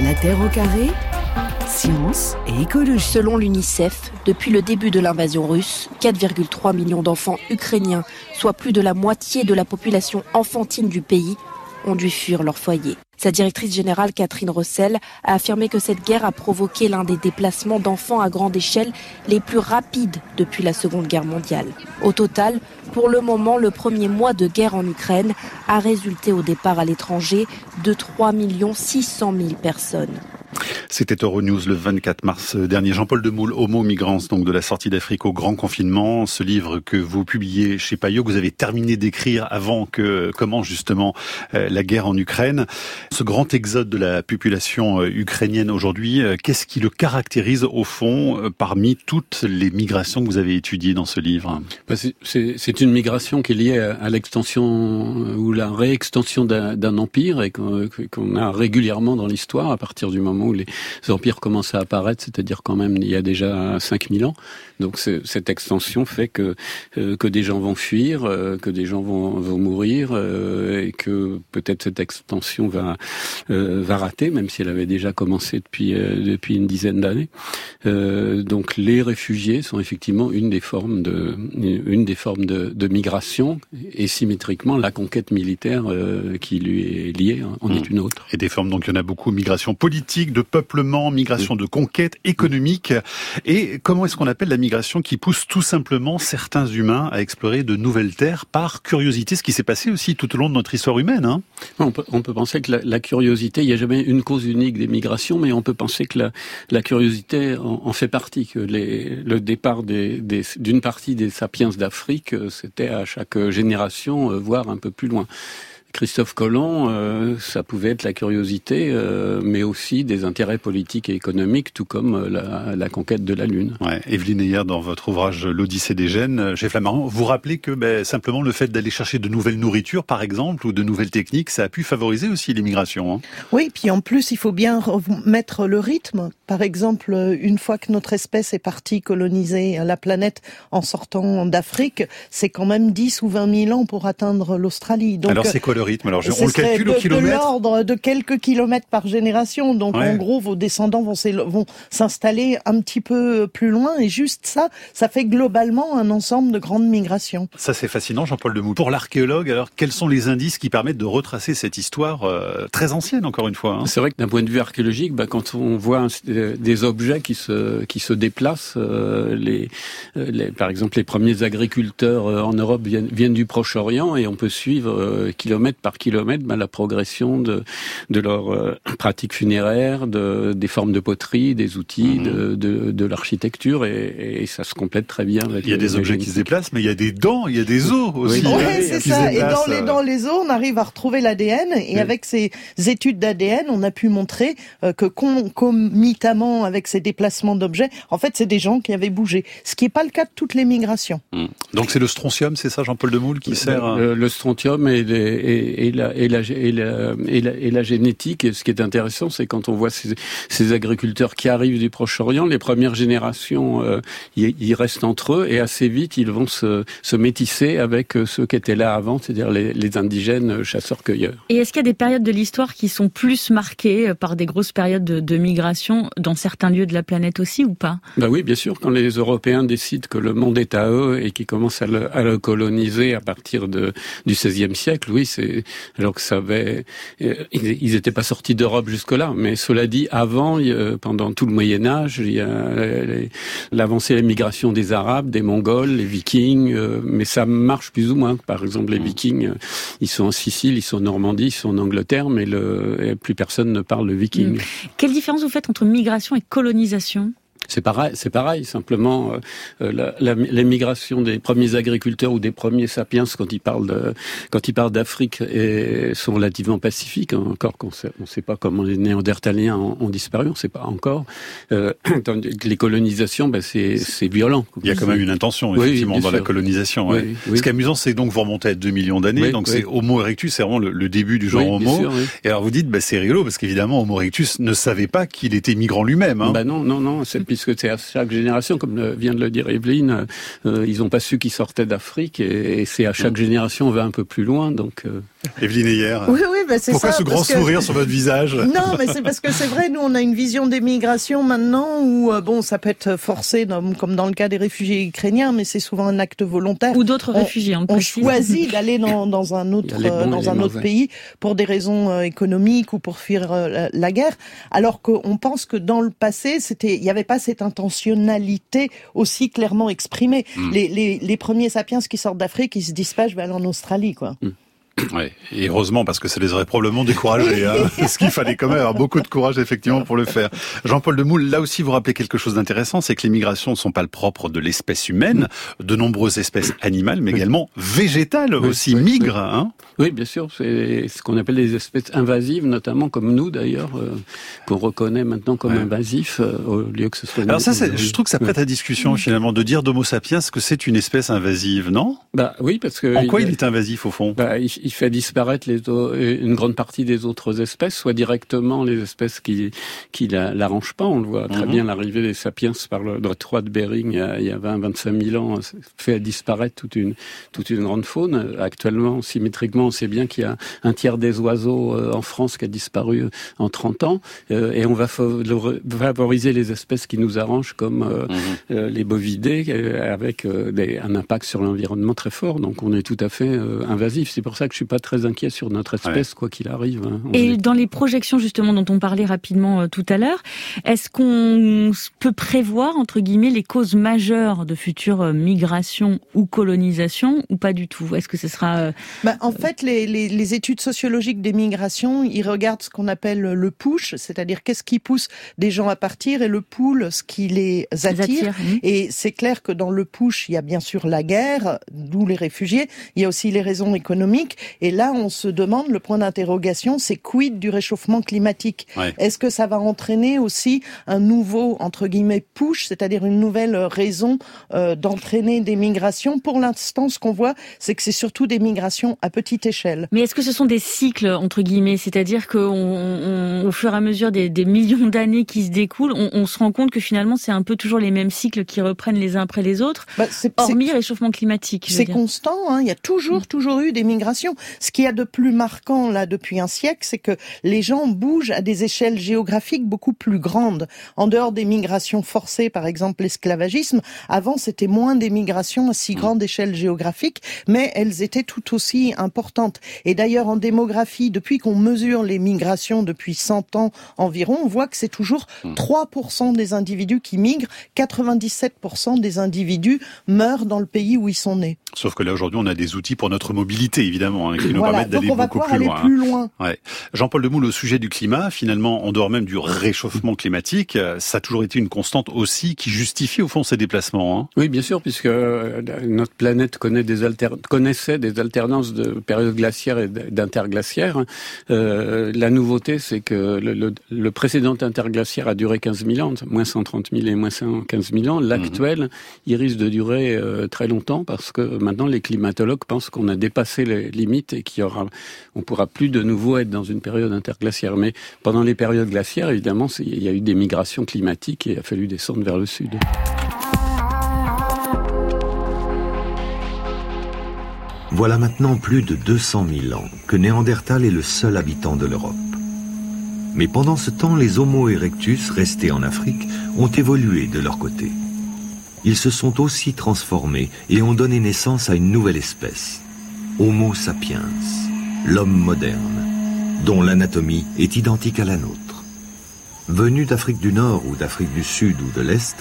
La Terre au carré Science et écologie. Selon l'UNICEF, depuis le début de l'invasion russe, 4,3 millions d'enfants ukrainiens, soit plus de la moitié de la population enfantine du pays, ont dû fuir leur foyer. Sa directrice générale, Catherine Rossel, a affirmé que cette guerre a provoqué l'un des déplacements d'enfants à grande échelle les plus rapides depuis la Seconde Guerre mondiale. Au total, pour le moment, le premier mois de guerre en Ukraine a résulté au départ à l'étranger de 3 600 000 personnes. C'était Euronews le 24 mars dernier. Jean-Paul Demoule, Homo Migrants, donc de la sortie d'Afrique au grand confinement. Ce livre que vous publiez chez Payot, que vous avez terminé d'écrire avant que commence justement euh, la guerre en Ukraine. Ce grand exode de la population euh, ukrainienne aujourd'hui, euh, qu'est-ce qui le caractérise au fond parmi toutes les migrations que vous avez étudiées dans ce livre? Bah, C'est une migration qui est liée à l'extension ou la réextension d'un empire et qu'on a régulièrement dans l'histoire à partir du moment où les empires commencent à apparaître, c'est-à-dire quand même il y a déjà 5000 ans. Donc cette extension fait que euh, que des gens vont fuir, euh, que des gens vont, vont mourir euh, et que peut-être cette extension va va rater, même si elle avait déjà commencé depuis depuis une dizaine d'années. donc les réfugiés sont effectivement une des formes de une des formes de, de migration et symétriquement la conquête militaire qui lui est liée en est mmh. une autre. Et des formes donc il y en a beaucoup migration politique, de peuplement, migration de conquête économique et comment est-ce qu'on appelle la migration qui pousse tout simplement certains humains à explorer de nouvelles terres par curiosité, ce qui s'est passé aussi tout au long de notre histoire humaine. Hein? On, peut, on, peut, penser que la, curiosité, il n'y a jamais une cause unique des migrations, mais on peut penser que la, la curiosité en, fait partie, que les, le départ d'une des, partie des sapiens d'Afrique, euh, c'était à chaque génération euh, voir un peu plus loin. Christophe Colomb, euh, ça pouvait être la curiosité, euh, mais aussi des intérêts politiques et économiques, tout comme euh, la, la conquête de la Lune. Ouais. Evelyne Ayer, dans votre ouvrage L'Odyssée des gènes, chez Flammarion, vous rappelez que ben, simplement le fait d'aller chercher de nouvelles nourritures, par exemple, ou de nouvelles techniques, ça a pu favoriser aussi l'immigration. Hein. Oui, puis en plus, il faut bien mettre le rythme. Par exemple, une fois que notre espèce est partie coloniser la planète en sortant d'Afrique, c'est quand même 10 ou 20 000 ans pour atteindre l'Australie. Donc, Alors c'est quoi rythme Alors, on le calcule au kilomètre De l'ordre de quelques kilomètres par génération. Donc, en gros, vos descendants vont s'installer un petit peu plus loin. Et juste ça, ça fait globalement un ensemble de grandes migrations. Ça, c'est fascinant, Jean-Paul Demoule. Pour l'archéologue, alors, quels sont les indices qui permettent de retracer cette histoire euh, très ancienne, encore une fois hein? C'est vrai que d'un point de vue archéologique, bah, quand on voit des objets qui se, qui se déplacent, euh, les, euh, les, par exemple, les premiers agriculteurs en Europe viennent, viennent du Proche-Orient et on peut suivre kilomètre par kilomètre ben, la progression de, de leur euh, pratique funéraire, de, des formes de poterie, des outils, mhm. de, de, de l'architecture, et, et, ça se complète très bien. il y a des objets qui se déplacent, mais il y a des dents, il y a des os aussi. Oui, hein, c'est ça. Et dans les, dans les os, on arrive à retrouver l'ADN, et avec ces études d'ADN, on a pu montrer euh, que concomitamment avec ces déplacements d'objets, en fait, c'est des gens qui avaient bougé. Ce qui n'est pas le cas de toutes les migrations. Hmm. Donc c'est le strontium, c'est ça, Jean-Paul Demoule, qui sert le, le strontium et les, et, la, et, la, et, la, et, la, génétique. Et ce qui est intéressant, c'est quand on voit ces, ces, agriculteurs qui arrivent du Proche-Orient, les premières générations, euh, ils, restent entre eux et assez vite, ils vont se, se métisser avec euh, ceux qui étaient là avant, c'est-à-dire les, les, indigènes chasseurs-cueilleurs. Et est-ce qu'il y a des périodes de l'histoire qui sont plus marquées euh, par des grosses périodes de, de migration dans certains lieux de la planète aussi ou pas? Bah oui, bien sûr. Quand les Européens décident que le monde est à eux et qu'ils commencent à le, à le coloniser à partir de, du XVIe siècle, oui, c'est alors que ça avait, euh, ils n'étaient pas sortis d'Europe jusque-là. Mais cela dit, avant, pendant tout le Moyen Âge, il y a l'avancée, la migration des Arabes, des Mongols, les Vikings. Euh, mais ça marche plus ou moins. Par exemple, les mmh. Vikings, ils sont en Sicile, ils sont en Normandie, ils sont en Angleterre, mais le, plus personne ne parle de Viking. Mmh. Quelle différence vous faites entre migration et colonisation c'est pareil, c'est pareil. Simplement, euh, la, la, l'émigration des premiers agriculteurs ou des premiers sapiens, quand ils parlent de, quand ils parlent d'Afrique, sont relativement pacifiques. Hein, encore qu'on sait, on ne sait pas comment les Néandertaliens ont, ont disparu, on ne sait pas encore. Euh, les colonisations, ben c'est, violent. Il y a quand même une intention effectivement dans la colonisation. Ouais. Ce qui est amusant, c'est donc vous remontez à 2 millions d'années, donc c'est Homo erectus, c'est vraiment le, début du genre Homo. Sûr, et alors vous dites, ben, c'est rigolo parce qu'évidemment Homo erectus ne savait pas qu'il était migrant lui-même. Hein. Ben non, non, non. C'est puisque c'est à chaque génération, comme vient de le dire Evelyne, euh, ils n'ont pas su qu'ils sortaient d'Afrique et, c'est à chaque mm. génération on va un peu plus loin. Donc, euh. Evelyne hier. Oui, oui, bah c'est Pourquoi ce grand sourire sur votre visage? Non, mais c'est parce que c'est vrai, nous on a une vision des migrations maintenant où euh, bon, ça peut être forcé, comme dans le cas des réfugiés ukrainiens, mais c'est souvent un acte volontaire. Ou d'autres réfugiés. On, on choisit d'aller dans, dans, un autre dans un autre pays pour des raisons euh, économiques ou pour fuir euh, la guerre, alors qu'on pense que dans le passé, c'était, il n'y avait pas cette intentionnalité aussi clairement exprimée. Hmm. Les, les, les premiers sapiens qui sortent d'Afrique, ils se dispatchent vers en Australie, quoi. Hmm. Ouais, et heureusement parce que ça les aurait probablement découragés. Hein, ce qu'il fallait quand même avoir beaucoup de courage effectivement pour le faire. Jean-Paul Demoule, là aussi vous rappelez quelque chose d'intéressant, c'est que les migrations ne sont pas le propre de l'espèce humaine, de nombreuses espèces animales, mais également végétales aussi migrent. Hein oui, bien sûr, c'est ce qu'on appelle les espèces invasives, notamment comme nous d'ailleurs, euh, qu'on reconnaît maintenant comme invasifs euh, au lieu que ce soit. Alors ça, je trouve que ça prête à discussion finalement de dire d'Homo sapiens que c'est une espèce invasive, non? Bah oui, parce que. En quoi il, est invasif au fond? Bah, il fait disparaître les, une grande partie des autres espèces, soit directement les espèces qui qui l'arrangent pas. On le voit très mhm. bien l'arrivée des sapiens par le droit de Bering il y a, 20-25 000 ans fait disparaître toute une toute une grande faune. Actuellement, symétriquement, on sait bien qu'il y a un tiers des oiseaux euh, en France qui a disparu en 30 ans, euh, et on va favoriser les espèces qui nous arrangent comme euh, mhm. les bovidés avec un impact sur l'environnement très fort. Donc on est tout à fait invasif. C'est pour ça que je suis pas très inquiet sur notre espèce, quoi qu'il arrive. Hein. Et dans les projections justement dont on parlait rapidement euh, tout à l'heure, est-ce qu'on peut prévoir entre guillemets les causes majeures de futures euh, migrations ou colonisations ou pas du tout? Est-ce que ce sera euh, bah, En fait, les, les, les, études sociologiques des migrations, ils regardent ce qu'on appelle le push, c'est-à-dire qu'est-ce qui pousse des gens à partir, et le pull, ce qui les attire. Et c'est clair que dans le push, il y a bien sûr la guerre, d'où les réfugiés. Il y a aussi les raisons économiques. Et là, on se demande, le point d'interrogation, c'est quid du réchauffement climatique? Est-ce que ça va entraîner aussi un nouveau, entre guillemets, push, c'est-à-dire une nouvelle raison euh, d'entraîner des migrations? Pour l'instant, ce qu'on voit, c'est que c'est surtout des migrations à petite échelle. Mais est-ce que ce sont des cycles, entre guillemets? C'est-à-dire qu'au fur et à mesure des, millions d'années qui se découlent, on, se rend compte que finalement, c'est un peu toujours les mêmes cycles qui reprennent les uns après les autres, bah, hormis réchauffement climatique. C'est constant, hein, il y a toujours, toujours eu des migrations. Ce qu'il y a de plus marquant là depuis un siècle, c'est que les gens bougent à des échelles géographiques beaucoup plus grandes. En dehors des migrations forcées, par exemple l'esclavagisme, avant c'était moins des migrations à si grande échelle géographique, mais elles étaient tout aussi importantes. Et d'ailleurs en démographie, depuis qu'on mesure les migrations depuis 100 ans environ, on voit que c'est toujours 3% hmm. des individus qui migrent, 97% des individus meurent dans le pays où ils sont nés. Sauf que là aujourd'hui on a des outils pour notre mobilité évidemment hein, qui nous permettent d'aller beaucoup plus loin. Plus loin. Ouais. Jean-Paul Demoule, au sujet du climat, finalement, en dehors même du réchauffement climatique, ça a toujours été une constante aussi qui justifie au fond ces déplacements. Hein. Oui, bien sûr, puisque euh, notre planète connaît des alter... connaissait des alternances de périodes glaciaires et d'interglaciaires. Euh, la nouveauté, c'est que le, le, précédent interglaciaire a duré 15 000 ans, moins 130 000 et moins 115 000 ans. L'actuel, mhm. il risque de durer euh, très longtemps parce que maintenant les climatologues pensent qu'on a dépassé les limites et qu'il y aura, on pourra plus de nouveau être dans une période interglaciaire. Mais pendant les périodes glaciaires, évidemment, il y a eu des migrations climatiques et il a fallu descendre vers le sud. Voilà maintenant plus de 200 000 ans que Néandertal est le seul habitant de l'Europe. Mais pendant ce temps, les Homo erectus restés en Afrique ont évolué de leur côté. Ils se sont aussi transformés et ont donné naissance à une nouvelle espèce, Homo sapiens, l'homme moderne, dont l'anatomie est identique à la nôtre. Venus d'Afrique du Nord ou d'Afrique du Sud ou de l'Est,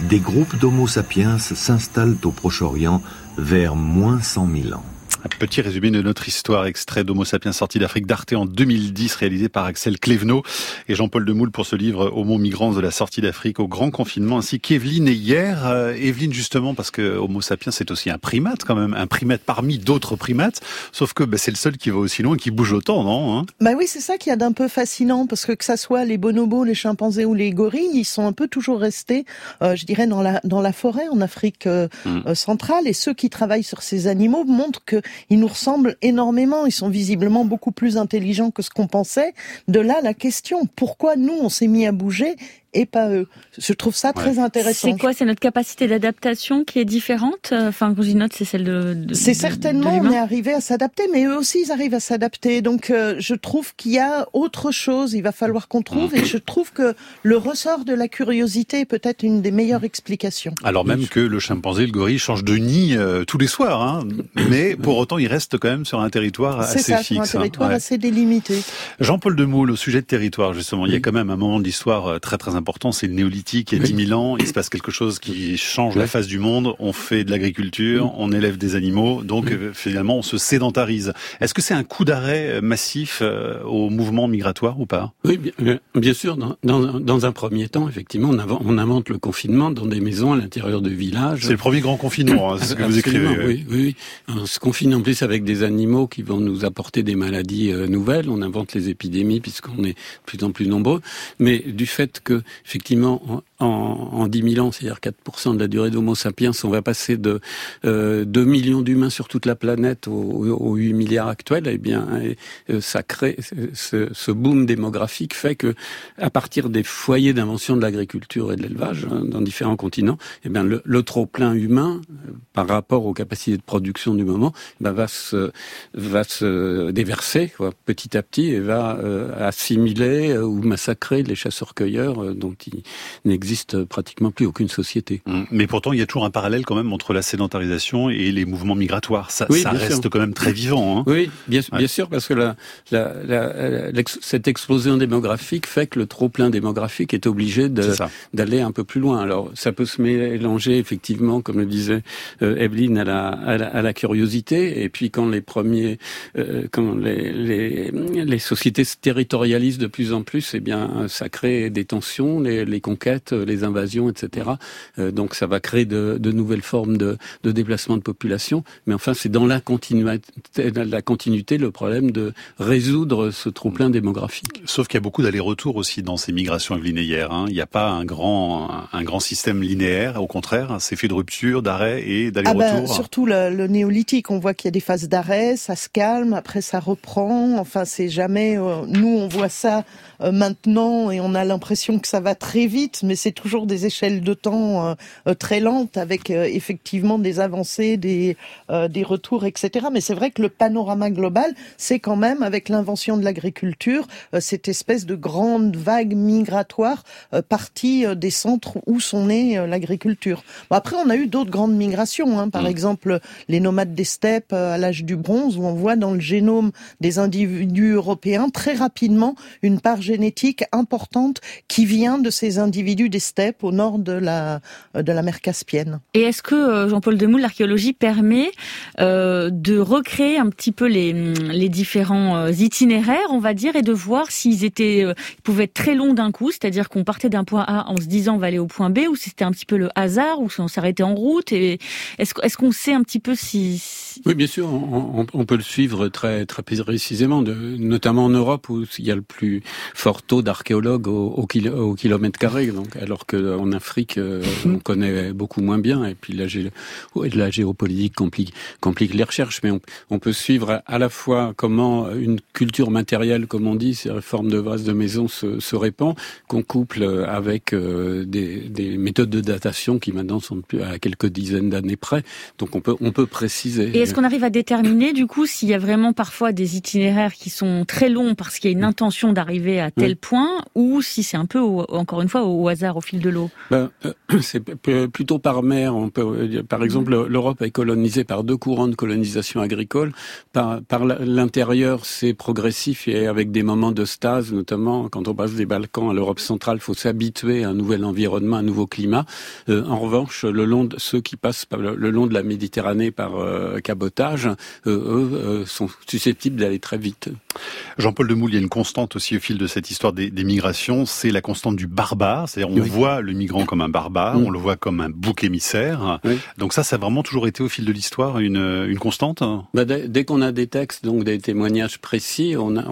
des groupes d'Homo sapiens s'installent au Proche-Orient vers moins 100 000 ans. Un petit résumé de notre histoire, extrait d'Homo sapiens sorti d'Afrique d'Arte en 2010, réalisé par Axel Clevenot et Jean-Paul Demoule pour ce livre Homo migrants de la sortie d'Afrique au grand confinement, ainsi qu'Evelyne et hier. Euh, Evelyne, justement, parce que Homo sapiens, c'est aussi un primate quand même, un primate parmi d'autres primates, sauf que bah, c'est le seul qui va aussi loin, qui bouge autant, non hein? Bah oui, c'est ça qui est d'un peu fascinant, parce que que ça soit les bonobos, les chimpanzés ou les gorilles, ils sont un peu toujours restés, euh, je dirais, dans la, dans la forêt en Afrique euh, mm. centrale, et ceux qui travaillent sur ces animaux montrent que ils nous ressemblent énormément. Ils sont visiblement beaucoup plus intelligents que ce qu'on pensait. De là, la question, pourquoi nous, on s'est mis à bouger et pas eux. Je trouve ça très intéressant. C'est quoi? C'est notre capacité d'adaptation qui est différente? Enfin, quand je note, c'est celle de. c'est certainement on est arrivé à s'adapter, mais eux aussi ils arrivent à s'adapter. Donc euh, je trouve qu'il y a autre chose. Il va falloir qu'on trouve, et je trouve que le ressort de la curiosité est peut-être une des meilleures explications. Alors même que le chimpanzé le gorille changent de nid euh, tous les soirs, hein, mais pour autant il reste quand même sur un territoire assez ça, fixe. Sur un territoire hein. assez délimité. Jean-Paul Demoule, au sujet de territoire justement, il y a quand même un moment de l'histoire euh, très très important, c'est le néolithique. Il y a 10 000 ans, il se passe quelque chose qui change la face du monde. On fait de l'agriculture, on élève des animaux, donc euh, finalement on se sédentarise. Est-ce que c'est un coup d'arrêt massif au mouvement migratoire ou pas? Oui, bien, bien sûr. Dans, dans, dans, un premier temps, effectivement, on, invente, on invente le confinement dans des maisons à l'intérieur de villages. C'est le premier grand confinement, hein, c'est ce que vous écrivez. Oui, oui. On se confine en plus avec des animaux qui vont nous apporter des maladies euh, nouvelles. On invente les épidémies puisqu'on est de plus en plus nombreux. Mais du fait que, effectivement, en, en 10 000 ans, c'est-à-dire 4% de la durée d'Homo sapiens, on va passer de euh, 2 millions d'humains sur toute la planète aux, 8 milliards actuels, eh bien, euh, ça crée ce, ce, boom démographique fait que, à partir des foyers d'invention de l'agriculture et de l'élevage hein, dans différents continents, eh bien, le, le trop plein humain, euh, par rapport aux capacités de production du moment, ben, va se va se déverser quoi, petit à petit et va euh, assimiler ou massacrer les chasseurs-cueilleurs dont il n'existe pratiquement plus aucune société. Mmh. Mais pourtant, il y a toujours un parallèle quand même entre la sédentarisation et les mouvements migratoires. Ça, ça reste quand même très vivant. Hein oui, bien, bien, sûr, parce que la, la, la, cette explosion démographique fait que le trop-plein démographique est obligé d'aller un peu plus loin. Alors, ça peut se mélanger effectivement, comme le disait euh, Evelyne, à la, à la, curiosité. Et puis, quand les premiers, euh, quand les, les, les, sociétés se territorialisent de plus en plus, eh bien, ça crée des tensions, les, les conquêtes les invasions, etc. Euh, donc ça va créer de, nouvelles formes de, déplacement de population. Mais enfin, c'est dans la continuité, la continuité le problème de résoudre ce trop-plein démographique. Sauf qu'il y a beaucoup d'allers-retours aussi dans ces migrations linéaires. Hein. Il n'y a pas un grand, un grand système linéaire. Au contraire, c'est fait de rupture, d'arrêt et d'aller-retour. Ah ben, surtout le, néolithique. On voit qu'il y a des phases d'arrêt, ça se calme, après ça reprend. Enfin, c'est jamais. Euh, nous, on voit ça euh, maintenant et on a l'impression que ça va très vite, mais c'est toujours des échelles de temps euh, euh, très lentes avec effectivement des avancées, des, des retours, etc. Mais c'est vrai que le panorama global, c'est quand même avec l'invention de l'agriculture, cette espèce de grande vague migratoire partie des centres où sont nés l'agriculture. Bon, après, on a eu d'autres grandes migrations, hein. par mm. exemple les nomades des steppes à l'âge du bronze, où on voit dans le génome des individus européens très rapidement une part génétique importante qui vient de ces individus des steppes au nord de la, de la mer Caspienne. Et est-ce que, euh, Jean-Paul Demoule, l'archéologie permet euh, de recréer un petit peu les, les différents euh, itinéraires, on va dire, et de voir s'ils étaient, ils pouvaient être très longs d'un coup, c'est-à-dire qu'on partait d'un point A en se disant on va aller au point B, ou si c'était un petit peu le hasard, ou si on s'arrêtait en route, et est-ce est qu'on sait un petit peu si... Oui, bien sûr, on, on, peut le suivre très, très précisément, de, notamment en Europe où il y a le plus fort taux d'archéologues au, au, au, kilomètre carré, donc alors qu'en Afrique euh, on connaît beaucoup moins bien, et puis la, la géopolitique complique, complique les recherches, mais on, on, peut suivre à la fois comment une culture matérielle, comme on dit, ces formes de vases de maison se, se répand, qu'on couple avec euh, des, des, méthodes de datation qui maintenant sont à quelques dizaines d'années près, donc on peut, on peut préciser. Et est-ce qu'on arrive à déterminer du coup s'il y a vraiment parfois des itinéraires qui sont très longs parce qu'il y a une intention d'arriver à tel point ou si c'est un peu, encore une fois, au hasard, au fil de l'eau ben, euh, C'est plutôt par mer. On peut, par exemple, l'Europe est colonisée par deux courants de colonisation agricole. Par, par l'intérieur, c'est progressif et avec des moments de stase, notamment quand on passe des Balkans à l'Europe centrale, il faut s'habituer à un nouvel environnement, un nouveau climat. Euh, en revanche, le long de, ceux qui passent le long de la Méditerranée par euh, cabotage, eux sont susceptibles d'aller très vite. Jean-Paul Demoule, il y a une constante aussi au fil de cette histoire des, migrations, c'est la constante du barbare. C'est-à-dire on voit le migrant comme un barbare, mm. on le voit comme un bouc émissaire. Donc ça, ça a vraiment toujours été au fil de l'histoire une, une constante bah, Dès, qu'on a des textes, donc des témoignages précis, on a,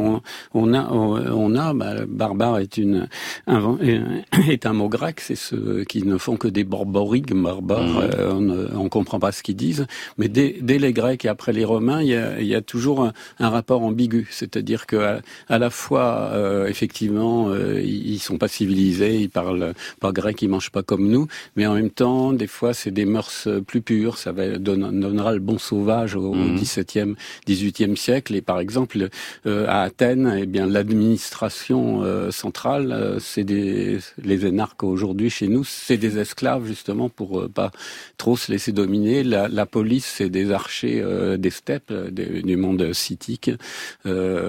on, a, on a bah, barbare est, une, un, est un mot grec, c'est ceux qui ne font que des borboriques, barbares, mm. euh, on ne comprend pas ce qu'ils disent. Mais dès, dès, les Grecs et après les Romains, il y a, il y a toujours un, un rapport ambigu. C'est c'est-à-dire que à, la fois, euh, effectivement, euh, ils sont pas civilisés, ils parlent pas grec, ils mangent pas comme nous, mais en même temps, des fois, c'est des mœurs plus pures. Ça va donnera le bon sauvage au, mmh. XVIIe, XVIIIe siècle. Et par exemple, à Athènes, eh bien, l'administration centrale, c'est des les énarques aujourd'hui chez nous, c'est des esclaves justement pour pas trop se laisser dominer. La, la police, c'est des archers des steppes, du monde sithique. Euh,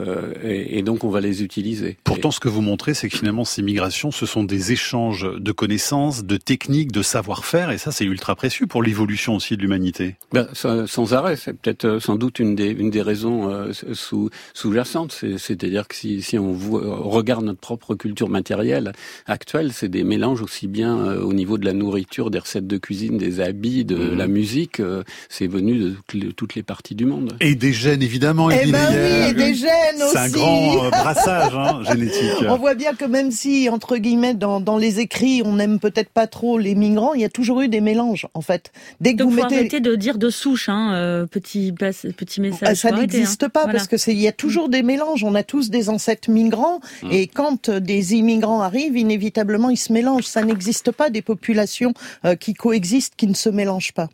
et, donc on va les utiliser. Pourtant, ce que vous montrez, c'est que finalement ces migrations, ce sont des échanges de connaissances, de techniques, de savoir-faire, et ça c'est ultra précieux pour l'évolution aussi de l'humanité. Ben, sans arrêt, c'est peut-être euh, sans doute une des, une des raisons euh, sous, sous-jacentes. C'est-à-dire que si, si on regarde notre propre culture matérielle actuelle, c'est des mélanges aussi bien au niveau de la nourriture, des recettes de cuisine, des habits, de mmh. la musique. c'est venu de toutes les parties du monde. Et des gènes évidemment. Eh ben oui, et des gènes aussi. C'est un grand euh, brassage hein, génétique. On voit bien que même si, entre guillemets, dans, dans les écrits, on n'aime peut-être pas trop les migrants, il y a toujours eu des mélanges, en fait. Dès que Donc, vous faut mettez... arrêter de dire de souche, hein, euh, petit, petit message. Ah, ça n'existe hein. pas, parce que c'est, il y a toujours des mélanges. On a tous des ancêtres migrants, mmh. et quand euh, des immigrants arrivent, inévitablement, ils se mélangent. Ça n'existe pas des populations qui coexistent, qui ne se mélangent pas.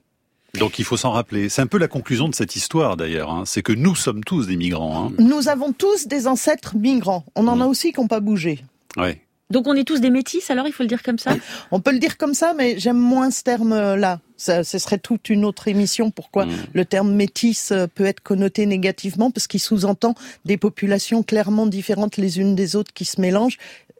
Donc il faut s'en rappeler. C'est un peu la conclusion de cette histoire d'ailleurs. Hein. C'est que nous sommes tous des migrants. Hein. Nous avons tous des ancêtres migrants. On en a mm. aussi qui n'ont pas bougé. Ouais. Donc on est tous des métis, alors il faut le dire comme ça? On peut le dire comme ça, mais j'aime moins ce terme-là. ce serait toute une autre émission. Pourquoi mm. le terme métis euh, peut être connoté négativement? Parce qu'il sous-entend des populations clairement différentes les unes des autres qui se mélangent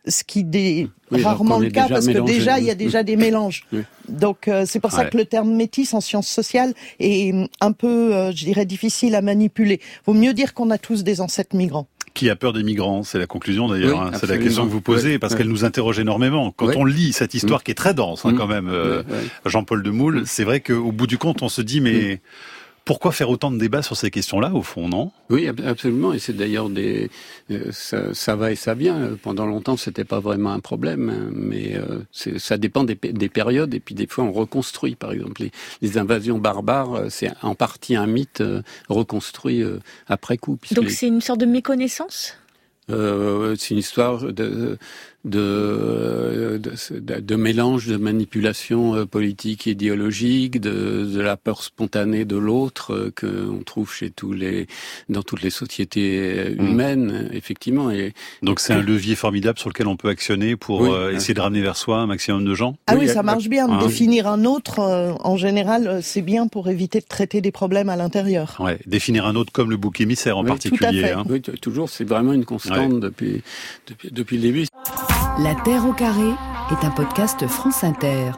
ce qui est rarement le cas parce que déjà il y a déjà des mélanges. Donc euh, c'est pour ça que le terme métis en sciences sociales est un peu, euh, je dirais, difficile à manipuler. Vaut mieux dire qu'on a tous des ancêtres migrants. Qui a peur des migrants C'est la conclusion d'ailleurs. Hein. c'est la question que vous posez parce qu'elle nous interroge énormément. Quand on lit cette histoire mm. qui est très dense hein, mm. quand même, euh, Jean-Paul de Moule, c'est vrai qu'au bout du compte, on se dit mais mm. Pourquoi faire autant de débats sur ces questions-là, au fond, non? Oui, absolument. Et c'est d'ailleurs des, euh, ça, va et ça vient. Pendant longtemps, c'était pas vraiment un problème, mais euh, ça dépend des, périodes. Et puis des fois, on reconstruit. Par exemple, les, invasions barbares, euh, c'est en partie un mythe reconstruit après coup. Donc c'est une sorte de méconnaissance? C'est une histoire de, de, de, de, mélange de manipulation euh, politique et idéologique, de, de la peur spontanée de l'autre euh, que on trouve chez tous les dans toutes les sociétés euh, mmh. humaines, effectivement. Et donc c'est un levier formidable sur lequel on peut actionner pour essayer de ramener vers soi un maximum de gens. Ah oui, ça marche bien. Ah définir un autre, en général, c'est bien pour éviter de traiter des problèmes à l'intérieur. Ouais, définir un autre comme le bouc émissaire en particulier. Hein. Oui, toujours, c'est vraiment une constante depuis, depuis depuis le début. La Terre au carré est un podcast France Inter.